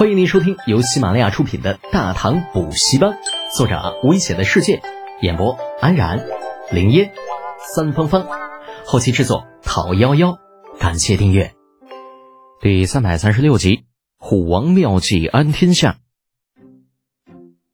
欢迎您收听由喜马拉雅出品的《大唐补习班》，作者危险的世界，演播安然、林烟、三芳芳，后期制作讨幺幺，感谢订阅。第三百三十六集《虎王妙计安天下》。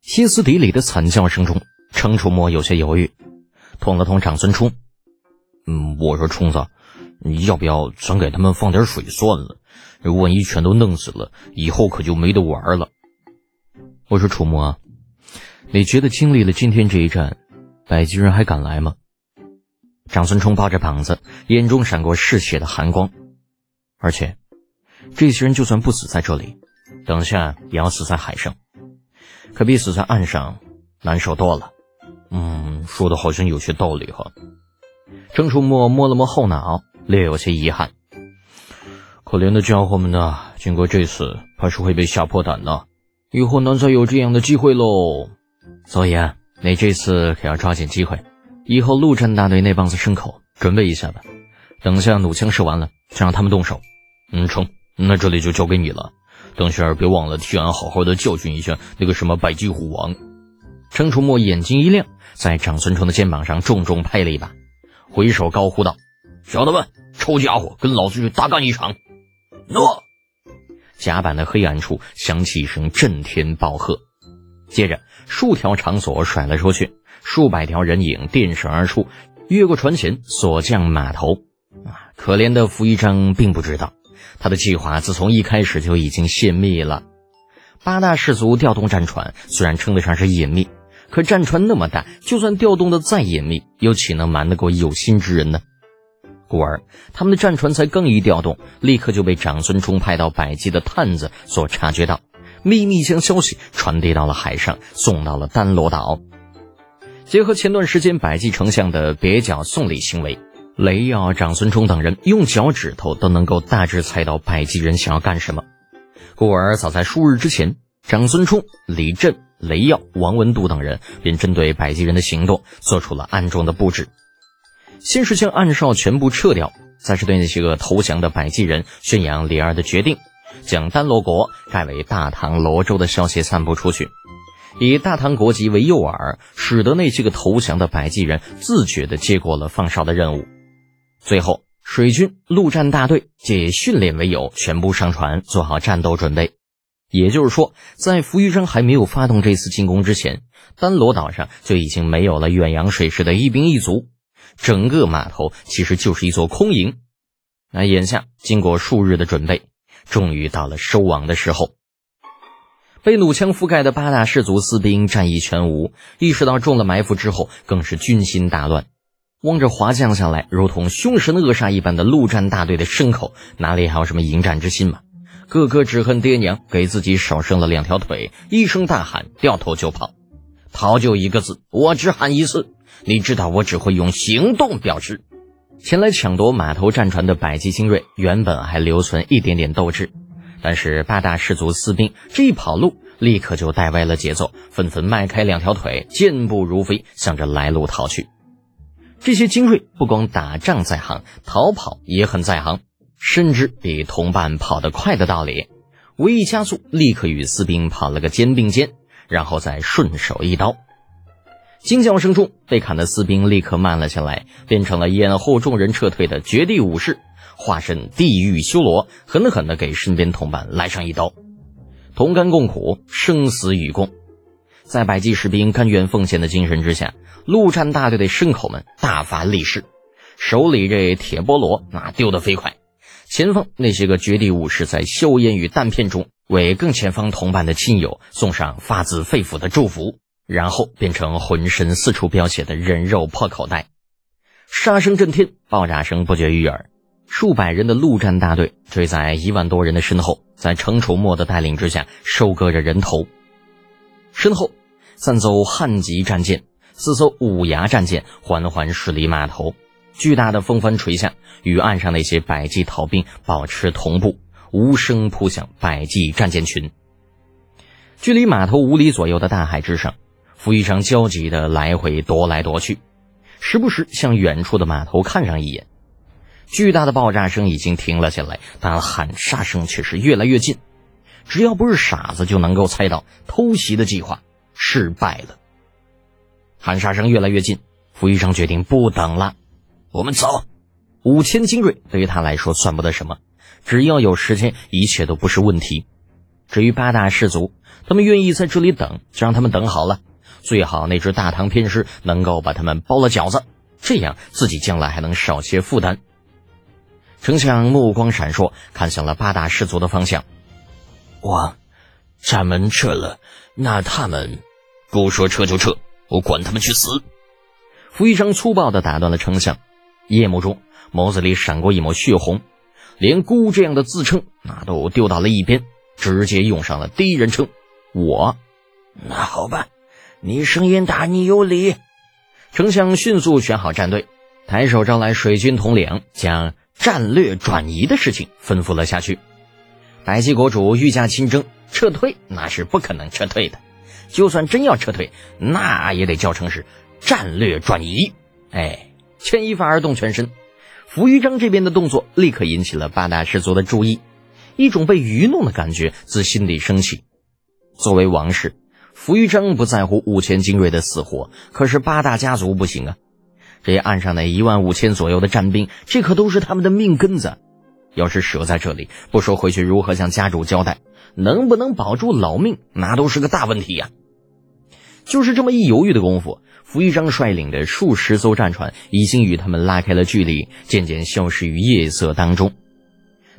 歇斯底里的惨叫声中，程楚墨有些犹豫，捅了捅长孙冲：“嗯，我说冲子，你要不要咱给他们放点水算了？”这万一全都弄死了，以后可就没得玩了。我说楚墨，你觉得经历了今天这一战，百济人还敢来吗？长孙冲抱着膀子，眼中闪过嗜血的寒光。而且，这些人就算不死在这里，等下也要死在海上，可比死在岸上难受多了。嗯，说的好像有些道理哈。郑楚墨摸了摸后脑，略有些遗憾。可怜的家伙们呐，经过这次，怕是会被吓破胆呢。以后难再有这样的机会喽。所以啊，你这次可要抓紧机会。以后陆战大队那帮子牲口，准备一下吧。等下弩枪射完了，就让他们动手。嗯，成。那这里就交给你了。等下别忘了替俺好好的教训一下那个什么百济虎王。程楚墨眼睛一亮，在长孙冲的肩膀上重重拍了一把，回手高呼道：“小的们，臭家伙，跟老子去大干一场！”诺！甲板的黑暗处响起一声震天暴喝，接着数条长索甩了出去，数百条人影电闪而出，越过船舷，所降码头。啊！可怜的傅一章并不知道，他的计划自从一开始就已经泄密了。八大氏族调动战船，虽然称得上是隐秘，可战船那么大，就算调动的再隐秘，又岂能瞒得过有心之人呢？故而，他们的战船才刚一调动，立刻就被长孙冲派到百济的探子所察觉到，秘密将消息传递到了海上，送到了丹罗岛。结合前段时间百济丞相的蹩脚送礼行为，雷耀、长孙冲等人用脚趾头都能够大致猜到百济人想要干什么。故而，早在数日之前，长孙冲、李振、雷耀、王文度等人便针对百济人的行动做出了暗中的布置。先是将暗哨全部撤掉，再是对那些个投降的百济人宣扬李二的决定，将丹罗国改为大唐罗州的消息散布出去，以大唐国籍为诱饵，使得那些个投降的百济人自觉地接过了放哨的任务。最后，水军陆战大队借训练为由，全部上船，做好战斗准备。也就是说，在扶余章还没有发动这次进攻之前，丹罗岛上就已经没有了远洋水师的一兵一卒。整个码头其实就是一座空营。那眼下经过数日的准备，终于到了收网的时候。被弩枪覆盖的八大氏族士兵战意全无，意识到中了埋伏之后，更是军心大乱。望着滑降下来如同凶神恶煞一般的陆战大队的牲口，哪里还有什么迎战之心嘛？个个只恨爹娘给自己少生了两条腿，一声大喊，掉头就跑。逃就一个字，我只喊一次。你知道我只会用行动表示。前来抢夺码头战船的百济精锐，原本还留存一点点斗志，但是八大氏族士兵这一跑路，立刻就带歪了节奏，纷纷迈开两条腿，健步如飞，向着来路逃去。这些精锐不光打仗在行，逃跑也很在行，深知比同伴跑得快的道理，唯一加速，立刻与士兵跑了个肩并肩，然后再顺手一刀。惊叫声中，被砍的士兵立刻慢了下来，变成了掩护众人撤退的绝地武士，化身地狱修罗，狠狠地给身边同伴来上一刀。同甘共苦，生死与共。在百济士兵甘愿奉献的精神之下，陆战大队的牲口们大发利市，手里这铁菠萝那丢得飞快。前方那些个绝地武士在硝烟与弹片中，为更前方同伴的亲友送上发自肺腑的祝福。然后变成浑身四处飙血的人肉破口袋，杀声震天，爆炸声不绝于耳。数百人的陆战大队追在一万多人的身后，在程楚墨的带领之下收割着人头。身后三艘汉级战舰、四艘五牙战舰缓缓驶离码头，巨大的风帆垂下，与岸上那些百济逃兵保持同步，无声扑向百济战舰群。距离码头五里左右的大海之上。傅一章焦急地来回踱来踱去，时不时向远处的码头看上一眼。巨大的爆炸声已经停了下来，但喊杀声却是越来越近。只要不是傻子，就能够猜到偷袭的计划失败了。喊杀声越来越近，傅玉生决定不等了，我们走。五千精锐对于他来说算不得什么，只要有时间，一切都不是问题。至于八大氏族，他们愿意在这里等，就让他们等好了。最好那只大唐偏师能够把他们包了饺子，这样自己将来还能少些负担。丞相目光闪烁，看向了八大士族的方向。我，咱们撤了，那他们不说撤就撤，我管他们去死！胡一章粗暴地打断了丞相。夜幕中，眸子里闪过一抹血红，连孤这样的自称那都丢到了一边，直接用上了第一人称。我，那好吧，你声音大，你有理。丞相迅速选好战队，抬手招来水军统领，将战略转移的事情吩咐了下去。百济国主御驾亲征，撤退那是不可能撤退的。就算真要撤退，那也得叫成是战略转移。哎，牵一发而动全身。扶余章这边的动作立刻引起了八大氏族的注意，一种被愚弄的感觉自心底升起。作为王室，扶余章不在乎五千精锐的死活，可是八大家族不行啊。这岸上那一万五千左右的战兵，这可都是他们的命根子。要是舍在这里，不说回去如何向家主交代，能不能保住老命，那都是个大问题呀。就是这么一犹豫的功夫，傅一章率领的数十艘战船已经与他们拉开了距离，渐渐消失于夜色当中。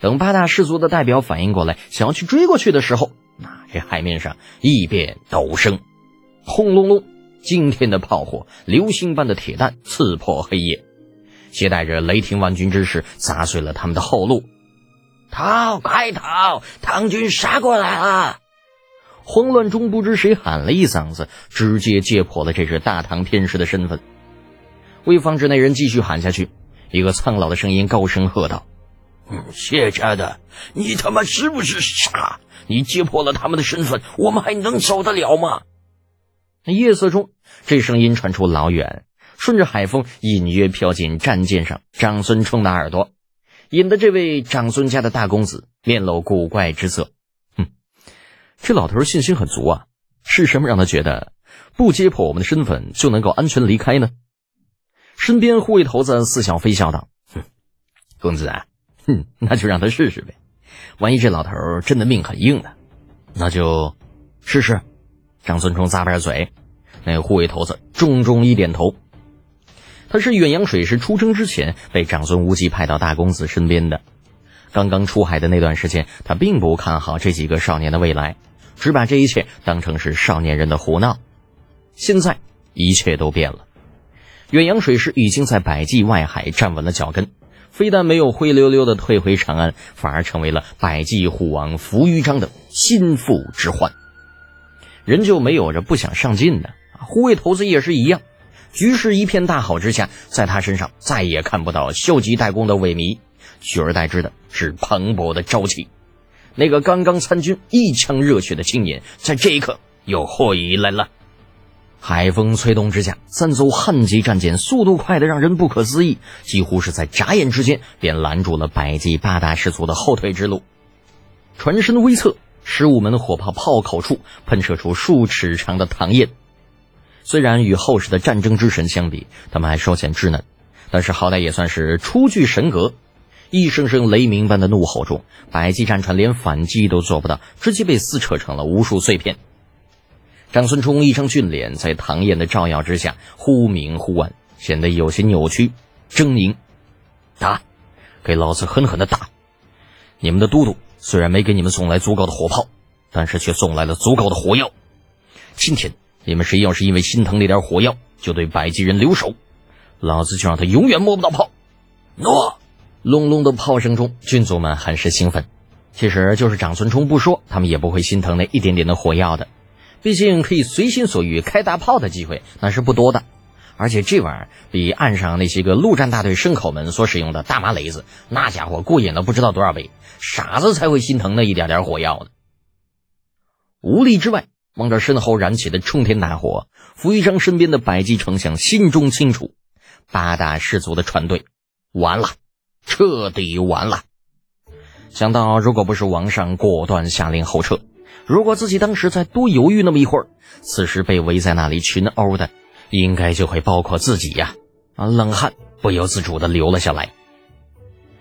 等八大氏族的代表反应过来，想要去追过去的时候，那这海面上一片陡升，轰隆隆，惊天的炮火，流星般的铁弹刺破黑夜，携带着雷霆万钧之势，砸碎了他们的后路。逃，快逃！唐军杀过来了！慌乱中，不知谁喊了一嗓子，直接揭破了这只大唐天师的身份。为防止那人继续喊下去，一个苍老的声音高声喝道：“嗯谢家的，你他妈是不是傻？你揭破了他们的身份，我们还能走得了吗？”夜色中，这声音传出老远，顺着海风隐约飘进战舰上长孙冲的耳朵，引得这位长孙家的大公子面露古怪之色。哼这老头信心很足啊！是什么让他觉得不揭破我们的身份就能够安全离开呢？身边护卫头子似笑非笑道：“哼，公子啊，哼，那就让他试试呗。万一这老头真的命很硬呢？那就试试。”张孙冲咂巴着嘴，那护卫头子重重一点头。他是远洋水师出征之前被长孙无忌派到大公子身边的。刚刚出海的那段时间，他并不看好这几个少年的未来。只把这一切当成是少年人的胡闹，现在一切都变了。远洋水师已经在百济外海站稳了脚跟，非但没有灰溜溜的退回长安，反而成为了百济虎王扶余章的心腹之患。人就没有着不想上进的，护卫头子也是一样。局势一片大好之下，在他身上再也看不到消极怠工的萎靡，取而代之的是蓬勃的朝气。那个刚刚参军、一腔热血的青年，在这一刻又回来了。海风吹动之下，三艘汉级战舰速度快得让人不可思议，几乎是在眨眼之间便拦住了百济八大氏族的后退之路。船身微侧，十五门火炮炮口处喷射出数尺长的膛焰。虽然与后世的战争之神相比，他们还稍显稚嫩，但是好歹也算是初具神格。一声声雷鸣般的怒吼中，百济战船连反击都做不到，直接被撕扯成了无数碎片。长孙冲一张俊脸在唐燕的照耀之下忽明忽暗，显得有些扭曲狰狞。打，给老子狠狠的打！你们的都督虽然没给你们送来足够的火炮，但是却送来了足够的火药。今天你们谁要是因为心疼那点火药就对百济人留手，老子就让他永远摸不到炮。诺。隆隆的炮声中，军卒们很是兴奋。其实，就是长孙冲不说，他们也不会心疼那一点点的火药的。毕竟，可以随心所欲开大炮的机会那是不多的。而且，这玩意儿比岸上那些个陆战大队牲口们所使用的大麻雷子，那家伙过瘾了不知道多少倍。傻子才会心疼那一点点火药呢。无力之外，望着身后燃起的冲天大火，扶一章身边的百济丞相心中清楚：八大氏族的船队完了。彻底完了。想到如果不是王上果断下令后撤，如果自己当时再多犹豫那么一会儿，此时被围在那里群殴的，应该就会包括自己呀！啊，冷汗不由自主的流了下来。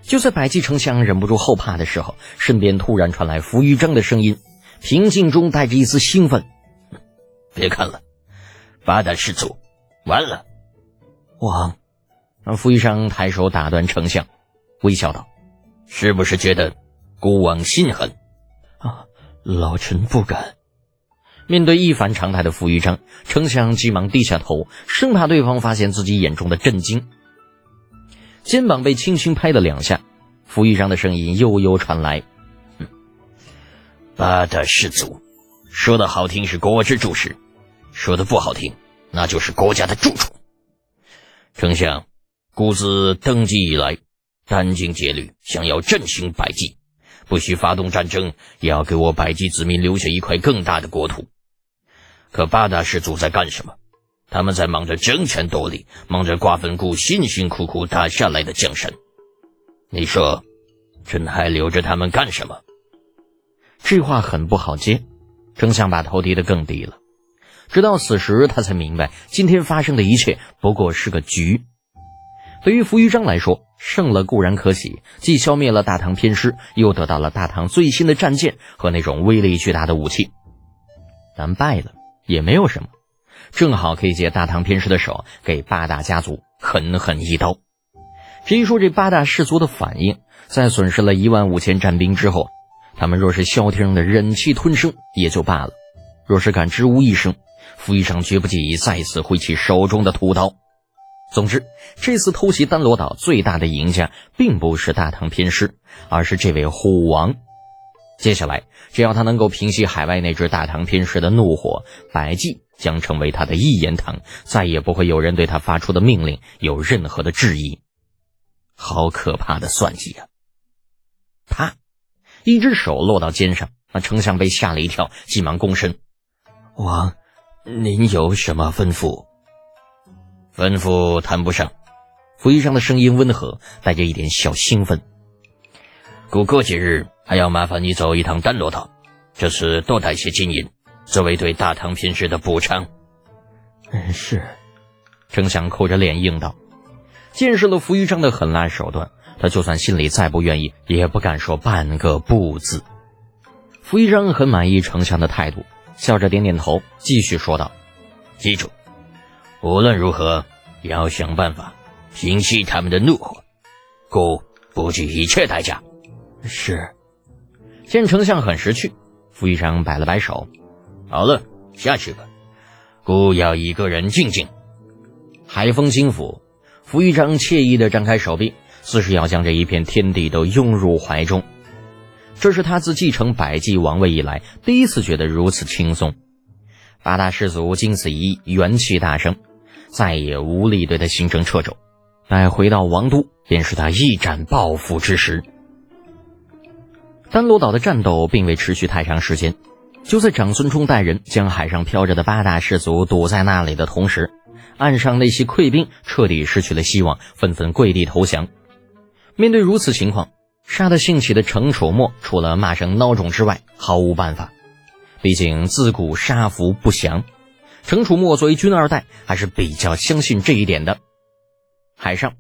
就在百济丞相忍不住后怕的时候，身边突然传来傅玉章的声音，平静中带着一丝兴奋：“别看了，八大士卒，完了！”王，扶余生抬手打断丞相，微笑道：“是不是觉得孤王心狠？”老臣不敢。面对一反常态的傅玉章，丞相急忙低下头，生怕对方发现自己眼中的震惊。肩膀被轻轻拍了两下，傅玉章的声音悠悠传来：“八大士族，说的好听是国之柱石，说的不好听，那就是国家的蛀虫。丞相，孤自登基以来，殚精竭虑，想要振兴百济，不许发动战争，也要给我百济子民留下一块更大的国土。可八大氏族在干什么？”他们在忙着争权夺利，忙着瓜分故辛辛苦苦打下来的江山。你说，朕还留着他们干什么？这话很不好接。丞相把头低得更低了。直到此时，他才明白，今天发生的一切不过是个局。对于扶余章来说，胜了固然可喜，既消灭了大唐偏师，又得到了大唐最新的战舰和那种威力巨大的武器。但败了也没有什么。正好可以借大唐偏师的手，给八大家族狠狠一刀。至于说这八大氏族的反应，在损失了一万五千战兵之后，他们若是消停的忍气吞声也就罢了；若是敢吱吾一声，傅余章绝不介意再次挥起手中的屠刀。总之，这次偷袭丹罗岛最大的赢家，并不是大唐偏师，而是这位虎王。接下来，只要他能够平息海外那支大唐偏师的怒火，百济将成为他的一言堂，再也不会有人对他发出的命令有任何的质疑。好可怕的算计啊！啪，一只手落到肩上，那丞相被吓了一跳，急忙躬身：“王，您有什么吩咐？”吩咐谈不上。傅医生的声音温和，带着一点小兴奋。过过几日。还要麻烦你走一趟丹罗岛，这次多带些金银，作为对大唐平时的补偿。嗯，是。丞相扣着脸应道。见识了扶余章的狠辣手段，他就算心里再不愿意，也不敢说半个不字。扶余章很满意丞相的态度，笑着点点头，继续说道：“记住，无论如何也要想办法平息他们的怒火，故不计一切代价。”是。见丞相很识趣，傅玉章摆了摆手：“好了，下去吧。孤要一个人静静。”海风轻拂，傅玉章惬意地张开手臂，似是要将这一片天地都拥入怀中。这是他自继承百济王位以来第一次觉得如此轻松。八大士族经此一役，元气大伤，再也无力对他形成掣肘。待回到王都，便是他一展抱负之时。丹罗岛的战斗并未持续太长时间，就在长孙冲带人将海上漂着的八大士族堵在那里的同时，岸上那些溃兵彻底失去了希望，纷纷跪地投降。面对如此情况，杀得兴起的程楚墨除了骂声孬种之外，毫无办法。毕竟自古杀福不祥，程楚墨作为军二代，还是比较相信这一点的。海上。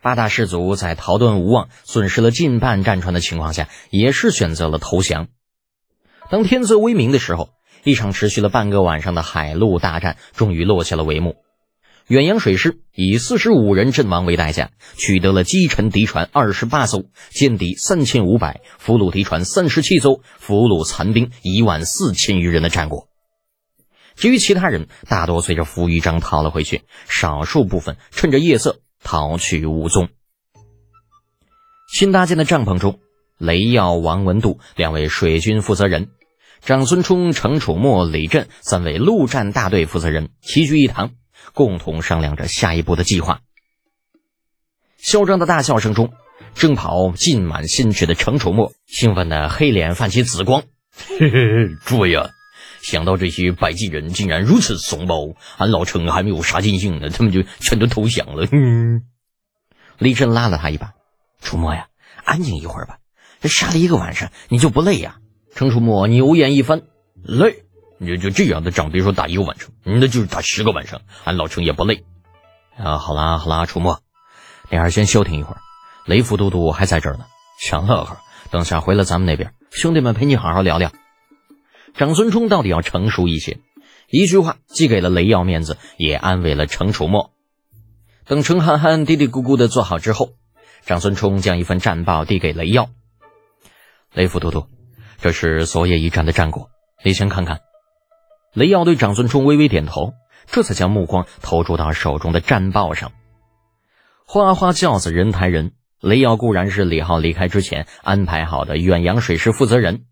八大士族在逃遁无望、损失了近半战船的情况下，也是选择了投降。当天色微明的时候，一场持续了半个晚上的海陆大战终于落下了帷幕。远洋水师以四十五人阵亡为代价，取得了击沉敌船二十八艘、歼敌三千五百、俘虏敌船三十七艘、俘虏残兵一万四千余人的战果。至于其他人，大多随着傅玉章逃了回去，少数部分趁着夜色。逃去无踪。新搭建的帐篷中，雷耀、王文度两位水军负责人，长孙冲、程楚墨、李振三位陆战大队负责人齐聚一堂，共同商量着下一步的计划。嚣张的大笑声中，正跑浸满心血的程楚墨兴奋的黑脸泛起紫光：“ 嘿嘿，诸位啊！”想到这些百济人竟然如此怂包，俺老程还没有杀尽兴呢，他们就全都投降了。嗯 李振拉了他一把：“楚墨呀，安静一会儿吧。这杀了一个晚上，你就不累呀？程楚墨牛眼一翻，累？你就这样的仗，别说打一个晚上，那就是打十个晚上，俺老程也不累。啊，好啦好啦，楚墨，你还是先消停一会儿。雷副都督还在这儿呢，想乐呵。等下回了咱们那边，兄弟们陪你好好聊聊。长孙冲到底要成熟一些，一句话既给了雷耀面子，也安慰了程楚墨。等程憨憨嘀嘀咕咕的坐好之后，长孙冲将一份战报递给雷耀。雷副都督，这是昨夜一战的战果，你先看看。雷耀对长孙冲微微点头，这才将目光投注到手中的战报上。花花轿子人抬人，雷耀固然是李浩离开之前安排好的远洋水师负责人，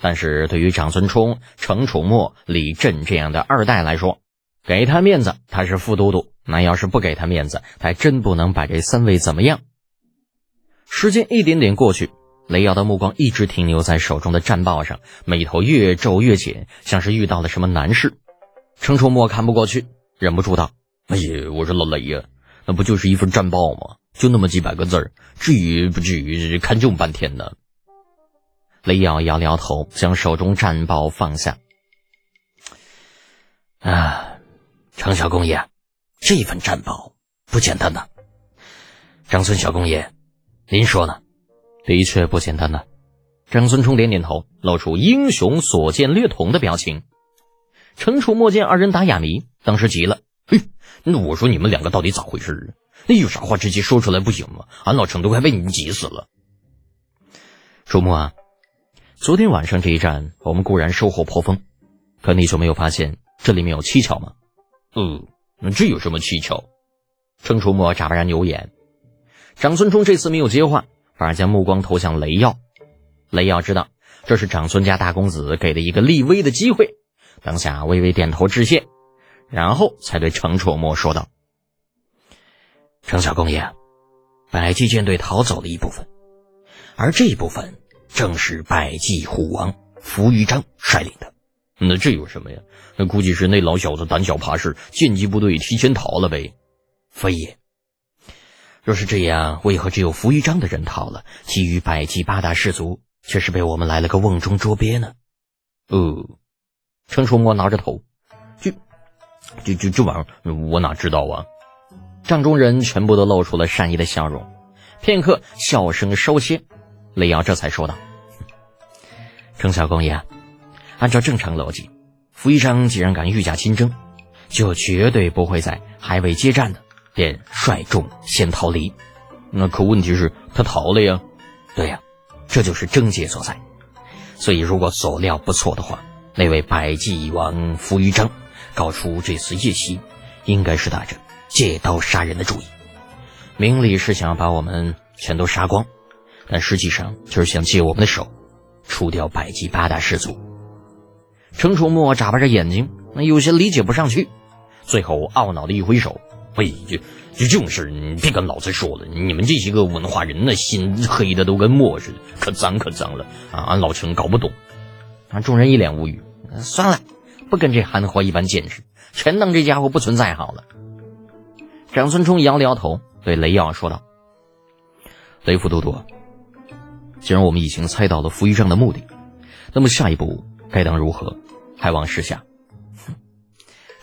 但是对于长孙冲、程楚墨、李振这样的二代来说，给他面子他是副都督，那要是不给他面子，他还真不能把这三位怎么样。时间一点点过去。雷耀的目光一直停留在手中的战报上，眉头越皱越紧，像是遇到了什么难事。程楚墨看不过去，忍不住道：“哎呀，我说老雷呀，那不就是一份战报吗？就那么几百个字儿，至于不至于看这么半天呢？”雷耀摇摇头，将手中战报放下。啊，程小公爷，这份战报不简单呐。长孙小公爷，您说呢？的确不简单呐。长孙冲点点头，露出英雄所见略同的表情。程楚墨见二人打哑谜，当时急了：“嘿，那我说你们两个到底咋回事？那有啥话直接说出来不行吗？俺老程都快被你们急死了。”楚墨啊，昨天晚上这一战，我们固然收获颇丰，可你就没有发现这里面有蹊跷吗？嗯，那这有什么蹊跷？程楚墨眨巴着牛眼。长孙冲这次没有接话。反而将目光投向雷耀，雷耀知道这是长孙家大公子给的一个立威的机会，当下微微点头致谢，然后才对程楚墨说道：“程小公爷，百济舰队逃走了一部分，而这一部分正是百济虎王扶余章率领的。那这有什么呀？那估计是那老小子胆小怕事，剑击部队提前逃了呗。非也。”若是这样，为何只有扶余章的人逃了，其余百济八大氏族却是被我们来了个瓮中捉鳖呢？呃，程崇墨挠着头，这、这、这这玩意儿我哪知道啊？帐中人全部都露出了善意的笑容，片刻笑声稍歇，雷瑶这才说道：“程小公爷，按照正常逻辑，扶余章既然敢御驾亲征，就绝对不会在还未接战的。”便率众先逃离，那可问题是，他逃了呀。对呀，这就是症结所在。所以，如果所料不错的话，那位百济王扶余章搞出这次夜袭，应该是打着借刀杀人的主意。明里是想要把我们全都杀光，但实际上就是想借我们的手，除掉百济八大氏族。程楚墨眨巴着眼睛，那有些理解不上去，最后懊恼的一挥手。喂，就就这种事，你别跟老子说了。你们这些个文化人，那心黑的都跟墨似的，可脏可脏了啊！俺老程搞不懂。啊，众人一脸无语。算了，不跟这憨货一般见识，全当这家伙不存在好了。长孙冲摇了摇头，对雷耀说道：“雷副都督，既然我们已经猜到了扶余章的目的，那么下一步该当如何？还望示下。”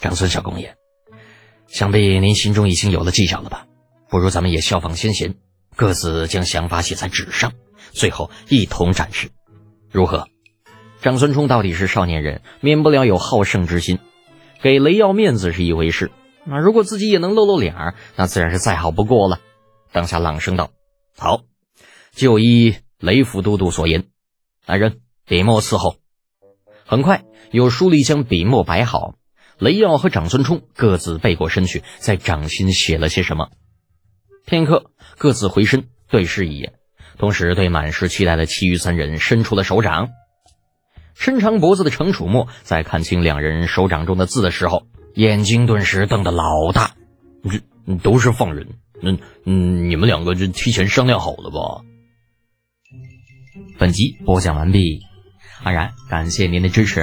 长孙小公爷。想必您心中已经有了计较了吧？不如咱们也效仿先贤，各自将想法写在纸上，最后一同展示，如何？长孙冲到底是少年人，免不了有好胜之心，给雷耀面子是一回事，那如果自己也能露露脸儿，那自然是再好不过了。当下朗声道：“好，就依雷府都督所言，来人，笔墨伺候。”很快，有书吏将笔墨摆好。雷耀和长孙冲各自背过身去，在掌心写了些什么。片刻，各自回身对视一眼，同时对满是期待的其余三人伸出了手掌。伸长脖子的程楚墨在看清两人手掌中的字的时候，眼睛顿时瞪得老大。这都是放人？那嗯，你们两个这提前商量好了吧？本集播讲完毕，安然感谢您的支持。